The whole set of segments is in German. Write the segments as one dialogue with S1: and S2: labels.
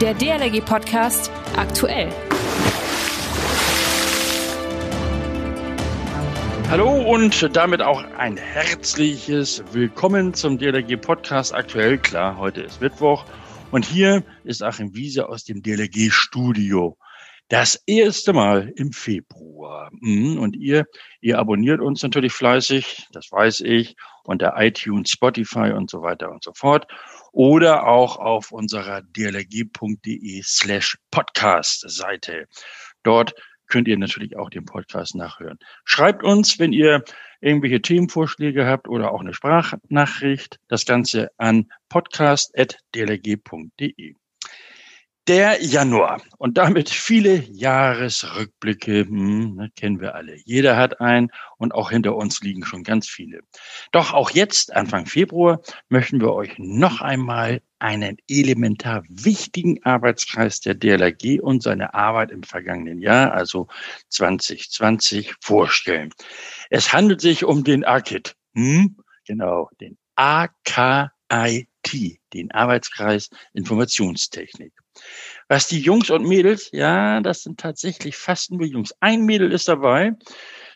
S1: Der DLRG Podcast aktuell.
S2: Hallo und damit auch ein herzliches Willkommen zum DLRG Podcast aktuell. Klar, heute ist Mittwoch und hier ist Achim Wiese aus dem DLRG Studio. Das erste Mal im Februar. Mhm, und ihr, ihr abonniert uns natürlich fleißig, das weiß ich, unter iTunes, Spotify und so weiter und so fort. Oder auch auf unserer dlg.de slash Podcast Seite. Dort könnt ihr natürlich auch den Podcast nachhören. Schreibt uns, wenn ihr irgendwelche Themenvorschläge habt oder auch eine Sprachnachricht, das Ganze an podcast.dlg.de der Januar und damit viele Jahresrückblicke, hm, ne, kennen wir alle. Jeder hat einen und auch hinter uns liegen schon ganz viele. Doch auch jetzt, Anfang Februar, möchten wir euch noch einmal einen elementar wichtigen Arbeitskreis der DLRG und seine Arbeit im vergangenen Jahr, also 2020, vorstellen. Es handelt sich um den AKIT, hm, genau, den AKIT, den Arbeitskreis Informationstechnik. Was die Jungs und Mädels, ja, das sind tatsächlich fast nur Jungs. Ein Mädel ist dabei.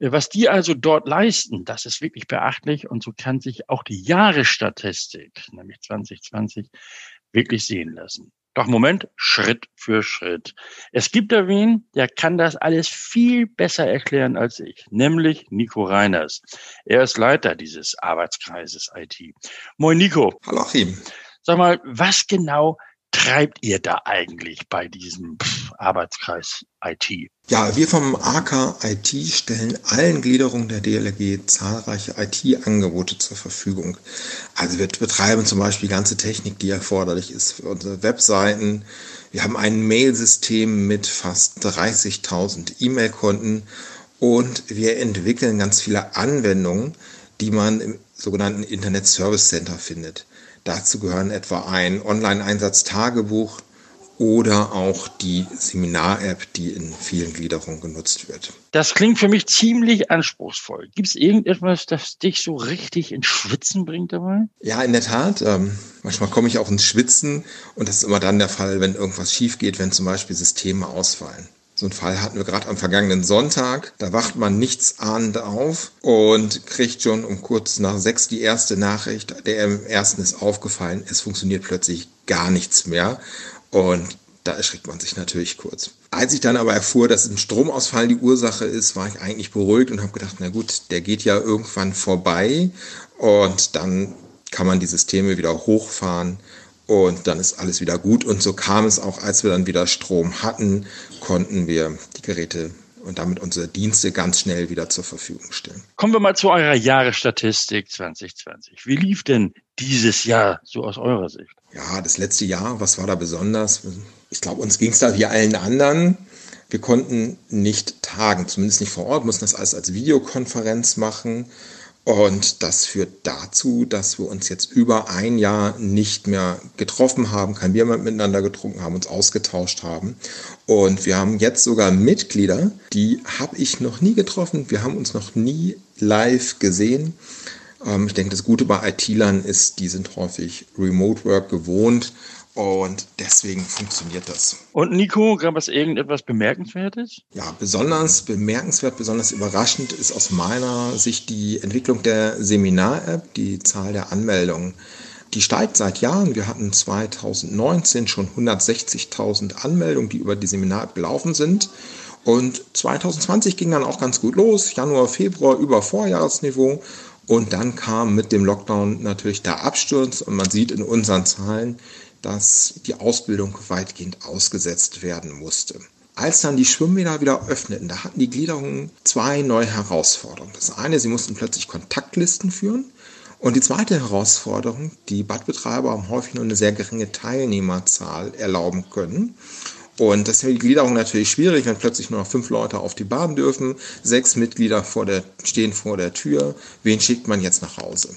S2: Was die also dort leisten, das ist wirklich beachtlich und so kann sich auch die Jahresstatistik, nämlich 2020, wirklich sehen lassen. Doch Moment, Schritt für Schritt. Es gibt da wen, der kann das alles viel besser erklären als ich, nämlich Nico Reiners. Er ist Leiter dieses Arbeitskreises IT. Moin Nico.
S3: Hallo Achim.
S2: Sag mal, was genau treibt ihr da eigentlich bei diesem Arbeitskreis IT?
S3: Ja, wir vom AK IT stellen allen Gliederungen der DLRG zahlreiche IT-Angebote zur Verfügung. Also wir betreiben zum Beispiel ganze Technik, die erforderlich ist für unsere Webseiten. Wir haben ein Mailsystem mit fast 30.000 E-Mail-Konten und wir entwickeln ganz viele Anwendungen, die man im sogenannten Internet Service Center findet. Dazu gehören etwa ein Online-Einsatz-Tagebuch oder auch die Seminar-App, die in vielen Gliederungen genutzt wird.
S2: Das klingt für mich ziemlich anspruchsvoll. Gibt es irgendetwas, das dich so richtig ins Schwitzen bringt dabei?
S3: Ja, in der Tat. Ähm, manchmal komme ich auch ins Schwitzen und das ist immer dann der Fall, wenn irgendwas schief geht, wenn zum Beispiel Systeme ausfallen. So einen Fall hatten wir gerade am vergangenen Sonntag. Da wacht man nichts ahnend auf und kriegt schon um kurz nach sechs die erste Nachricht. Der im ersten ist aufgefallen, es funktioniert plötzlich gar nichts mehr. Und da erschrickt man sich natürlich kurz. Als ich dann aber erfuhr, dass ein Stromausfall die Ursache ist, war ich eigentlich beruhigt und habe gedacht, na gut, der geht ja irgendwann vorbei und dann kann man die Systeme wieder hochfahren und dann ist alles wieder gut. Und so kam es auch, als wir dann wieder Strom hatten, konnten wir die Geräte und damit unsere Dienste ganz schnell wieder zur Verfügung stellen.
S2: Kommen wir mal zu eurer Jahresstatistik 2020. Wie lief denn dieses Jahr so aus eurer Sicht?
S3: Ja, das letzte Jahr, was war da besonders? Ich glaube, uns ging es da wie allen anderen. Wir konnten nicht tagen, zumindest nicht vor Ort, mussten das alles als Videokonferenz machen. Und das führt dazu, dass wir uns jetzt über ein Jahr nicht mehr getroffen haben, kein Bier mehr miteinander getrunken haben, uns ausgetauscht haben. Und wir haben jetzt sogar Mitglieder, die habe ich noch nie getroffen. Wir haben uns noch nie live gesehen. Ähm, ich denke, das Gute bei IT-Lern ist, die sind häufig Remote Work gewohnt und deswegen funktioniert das.
S2: Und Nico, gab es irgendetwas Bemerkenswertes?
S3: Ja, besonders bemerkenswert, besonders überraschend ist aus meiner Sicht die Entwicklung der Seminar-App, die Zahl der Anmeldungen. Die steigt seit Jahren. Wir hatten 2019 schon 160.000 Anmeldungen, die über die Seminar-App gelaufen sind. Und 2020 ging dann auch ganz gut los. Januar, Februar über Vorjahresniveau. Und dann kam mit dem Lockdown natürlich der Absturz. Und man sieht in unseren Zahlen, dass die Ausbildung weitgehend ausgesetzt werden musste. Als dann die Schwimmbäder wieder öffneten, da hatten die Gliederungen zwei neue Herausforderungen. Das eine, sie mussten plötzlich Kontaktlisten führen. Und die zweite Herausforderung, die Badbetreiber haben häufig nur eine sehr geringe Teilnehmerzahl erlauben können. Und das ist die Gliederung natürlich schwierig, wenn plötzlich nur noch fünf Leute auf die Bahn dürfen, sechs Mitglieder vor der, stehen vor der Tür. Wen schickt man jetzt nach Hause?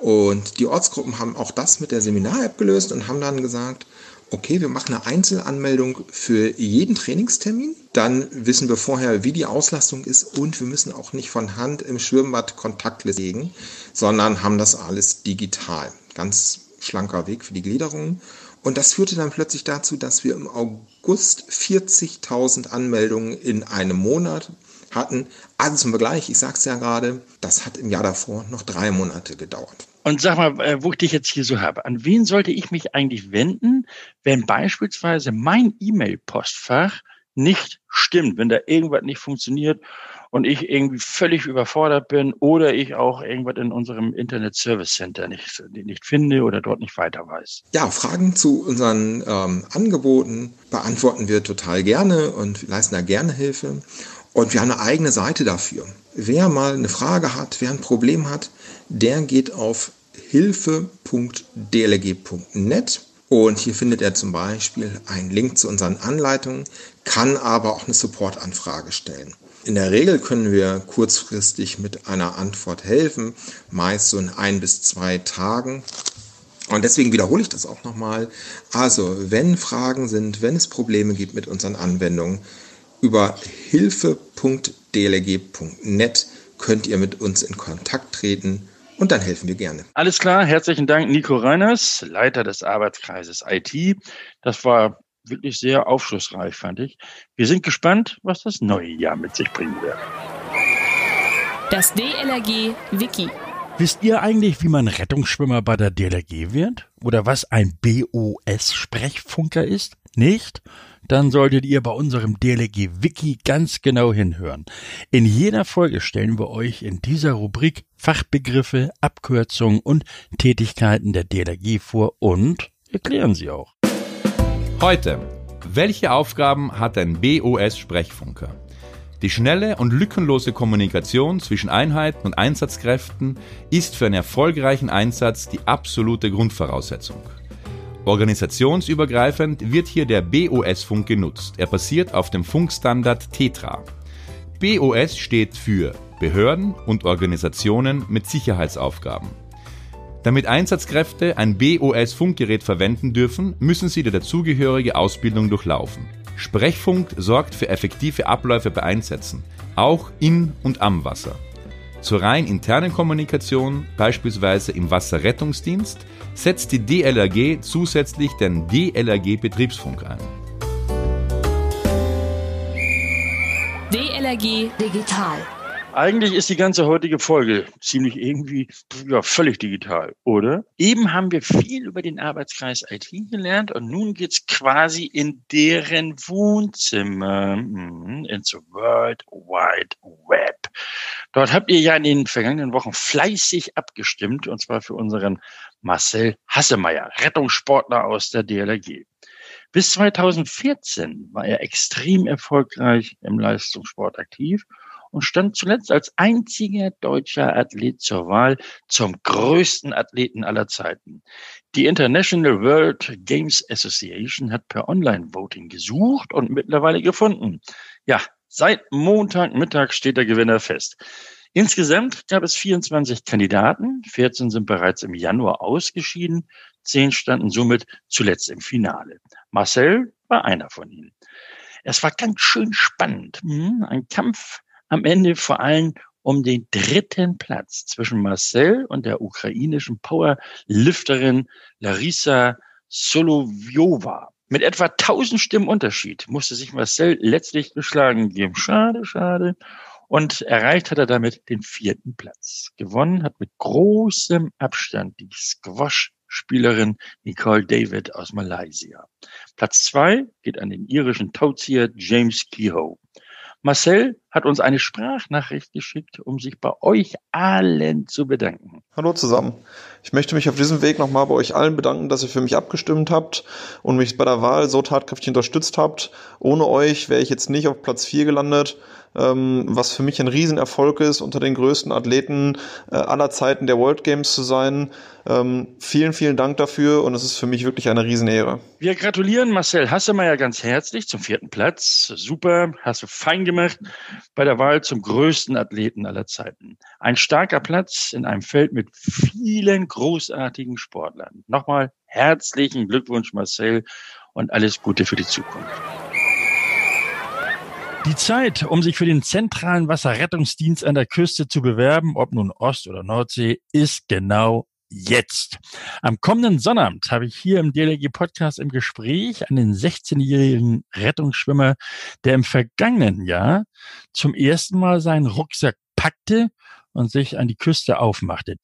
S3: Und die Ortsgruppen haben auch das mit der Seminar-App gelöst und haben dann gesagt, okay, wir machen eine Einzelanmeldung für jeden Trainingstermin. Dann wissen wir vorher, wie die Auslastung ist und wir müssen auch nicht von Hand im Schwimmbad Kontaktliste legen, sondern haben das alles digital. Ganz schlanker Weg für die Gliederung. Und das führte dann plötzlich dazu, dass wir im August 40.000 Anmeldungen in einem Monat hatten. Also zum Vergleich, ich sag's ja gerade, das hat im Jahr davor noch drei Monate gedauert.
S2: Und sag mal, äh, wo ich dich jetzt hier so habe, an wen sollte ich mich eigentlich wenden, wenn beispielsweise mein E-Mail-Postfach nicht stimmt, wenn da irgendwas nicht funktioniert und ich irgendwie völlig überfordert bin oder ich auch irgendwas in unserem Internet Service Center nicht, nicht finde oder dort nicht weiter weiß.
S3: Ja, Fragen zu unseren ähm, Angeboten beantworten wir total gerne und leisten da gerne Hilfe. Und wir haben eine eigene Seite dafür. Wer mal eine Frage hat, wer ein Problem hat, der geht auf hilfe.dlg.net und hier findet er zum Beispiel einen Link zu unseren Anleitungen, kann aber auch eine Supportanfrage stellen. In der Regel können wir kurzfristig mit einer Antwort helfen, meist so in ein bis zwei Tagen. Und deswegen wiederhole ich das auch nochmal. Also, wenn Fragen sind, wenn es Probleme gibt mit unseren Anwendungen, über hilfe.dlg.net könnt ihr mit uns in Kontakt treten und dann helfen wir gerne.
S2: Alles klar, herzlichen Dank, Nico Reiners, Leiter des Arbeitskreises IT. Das war wirklich sehr aufschlussreich, fand ich. Wir sind gespannt, was das neue Jahr mit sich bringen wird.
S1: Das DLRG Wiki.
S2: Wisst ihr eigentlich, wie man Rettungsschwimmer bei der DLRG wird? Oder was ein BOS-Sprechfunker ist? Nicht? Dann solltet ihr bei unserem DLRG Wiki ganz genau hinhören. In jeder Folge stellen wir euch in dieser Rubrik Fachbegriffe, Abkürzungen und Tätigkeiten der DLRG vor und erklären sie auch.
S4: Heute. Welche Aufgaben hat ein BOS-Sprechfunker? Die schnelle und lückenlose Kommunikation zwischen Einheiten und Einsatzkräften ist für einen erfolgreichen Einsatz die absolute Grundvoraussetzung. Organisationsübergreifend wird hier der BOS-Funk genutzt. Er basiert auf dem Funkstandard TETRA. BOS steht für Behörden und Organisationen mit Sicherheitsaufgaben. Damit Einsatzkräfte ein BOS-Funkgerät verwenden dürfen, müssen sie die dazugehörige Ausbildung durchlaufen. Sprechfunk sorgt für effektive Abläufe bei Einsätzen, auch in und am Wasser. Zur rein internen Kommunikation, beispielsweise im Wasserrettungsdienst, setzt die DLRG zusätzlich den DLRG-Betriebsfunk ein.
S1: DLRG Digital.
S2: Eigentlich ist die ganze heutige Folge ziemlich irgendwie ja, völlig digital, oder? Eben haben wir viel über den Arbeitskreis IT gelernt und nun geht's quasi in deren Wohnzimmer, mhm, ins World Wide Web. Dort habt ihr ja in den vergangenen Wochen fleißig abgestimmt und zwar für unseren Marcel Hassemeyer, Rettungssportler aus der DLRG. Bis 2014 war er extrem erfolgreich im Leistungssport aktiv und stand zuletzt als einziger deutscher Athlet zur Wahl zum größten Athleten aller Zeiten. Die International World Games Association hat per Online-Voting gesucht und mittlerweile gefunden. Ja, seit Montagmittag steht der Gewinner fest. Insgesamt gab es 24 Kandidaten, 14 sind bereits im Januar ausgeschieden, 10 standen somit zuletzt im Finale. Marcel war einer von ihnen. Es war ganz schön spannend. Hm, ein Kampf am Ende vor allem um den dritten Platz zwischen Marcel und der ukrainischen Powerlifterin Larissa Solovyova. Mit etwa 1000 Stimmen Unterschied musste sich Marcel letztlich geschlagen geben. Schade, schade. Und erreicht hat er damit den vierten Platz. Gewonnen hat mit großem Abstand die Squash-Spielerin Nicole David aus Malaysia. Platz zwei geht an den irischen Tauzier James Kehoe. Marcel hat uns eine Sprachnachricht geschickt, um sich bei euch allen zu bedanken.
S5: Hallo zusammen. Ich möchte mich auf diesem Weg nochmal bei euch allen bedanken, dass ihr für mich abgestimmt habt und mich bei der Wahl so tatkräftig unterstützt habt. Ohne euch wäre ich jetzt nicht auf Platz 4 gelandet ähm, was für mich ein Riesenerfolg ist, unter den größten Athleten äh, aller Zeiten der World Games zu sein. Ähm, vielen, vielen Dank dafür und es ist für mich wirklich eine Riesenehre.
S2: Wir gratulieren Marcel Hassemeyer ganz herzlich zum vierten Platz. Super, hast du fein gemacht bei der Wahl zum größten Athleten aller Zeiten. Ein starker Platz in einem Feld mit vielen großartigen Sportlern. Nochmal herzlichen Glückwunsch, Marcel, und alles Gute für die Zukunft. Die Zeit, um sich für den zentralen Wasserrettungsdienst an der Küste zu bewerben, ob nun Ost- oder Nordsee, ist genau jetzt. Am kommenden Sonnabend habe ich hier im DLG Podcast im Gespräch einen 16-jährigen Rettungsschwimmer, der im vergangenen Jahr zum ersten Mal seinen Rucksack packte und sich an die Küste aufmachte.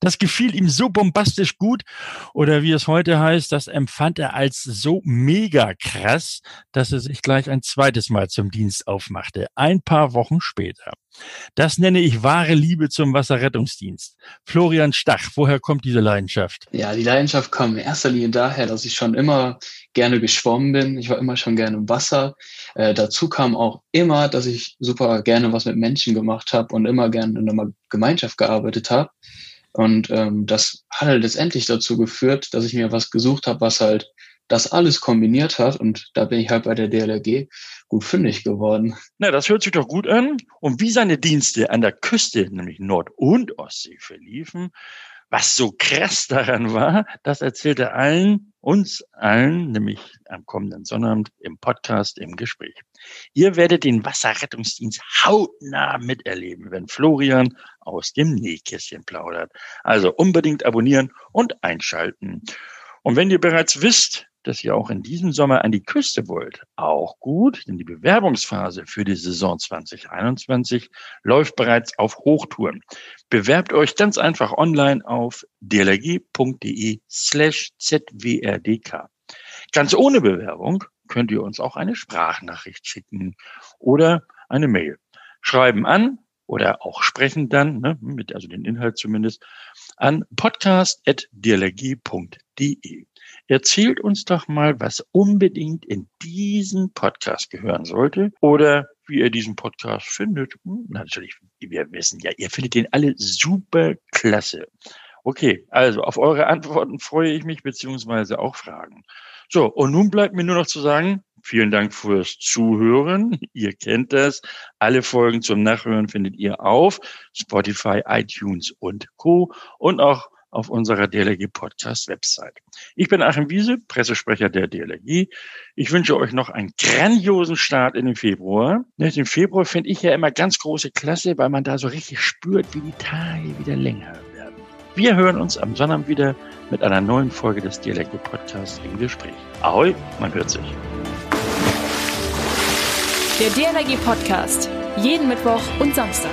S2: Das gefiel ihm so bombastisch gut oder wie es heute heißt, das empfand er als so mega krass, dass er sich gleich ein zweites Mal zum Dienst aufmachte, ein paar Wochen später. Das nenne ich wahre Liebe zum Wasserrettungsdienst. Florian Stach, woher kommt diese Leidenschaft?
S6: Ja, die Leidenschaft kommt in erster Linie daher, dass ich schon immer gerne geschwommen bin. Ich war immer schon gerne im Wasser. Äh, dazu kam auch immer, dass ich super gerne was mit Menschen gemacht habe und immer gerne in einer Gemeinschaft gearbeitet habe. Und ähm, das hat halt letztendlich dazu geführt, dass ich mir was gesucht habe, was halt das alles kombiniert hat. Und da bin ich halt bei der DLRG gut fündig geworden.
S2: Na, das hört sich doch gut an. Und wie seine Dienste an der Küste, nämlich Nord- und Ostsee, verliefen, was so krass daran war, das erzählt er allen, uns allen, nämlich am kommenden Sonnabend im Podcast im Gespräch. Ihr werdet den Wasserrettungsdienst hautnah miterleben, wenn Florian aus dem Nähkästchen plaudert. Also unbedingt abonnieren und einschalten. Und wenn ihr bereits wisst, dass ihr auch in diesem Sommer an die Küste wollt, auch gut, denn die Bewerbungsphase für die Saison 2021 läuft bereits auf Hochtouren. Bewerbt euch ganz einfach online auf dlg.de slash zwrdk. Ganz ohne Bewerbung könnt ihr uns auch eine Sprachnachricht schicken oder eine Mail. Schreiben an oder auch sprechen dann, ne, mit also den Inhalt zumindest, an podcast.dialogie.de. Erzählt uns doch mal, was unbedingt in diesen Podcast gehören sollte oder wie ihr diesen Podcast findet. Hm, natürlich, wir wissen ja, ihr findet den alle super klasse. Okay, also auf eure Antworten freue ich mich, beziehungsweise auch Fragen. So, und nun bleibt mir nur noch zu sagen, vielen Dank fürs Zuhören. Ihr kennt das. Alle Folgen zum Nachhören findet ihr auf Spotify, iTunes und Co. und auch auf unserer DLG Podcast Website. Ich bin Achim Wiese, Pressesprecher der DLG. Ich wünsche euch noch einen grandiosen Start in den Februar. Den Februar finde ich ja immer ganz große Klasse, weil man da so richtig spürt, wie die Tage wieder länger werden. Wir hören uns am Sonnabend wieder mit einer neuen Folge des DLG Podcasts im Gespräch. Ahoi, man hört sich.
S1: Der DLG Podcast. Jeden Mittwoch und Samstag.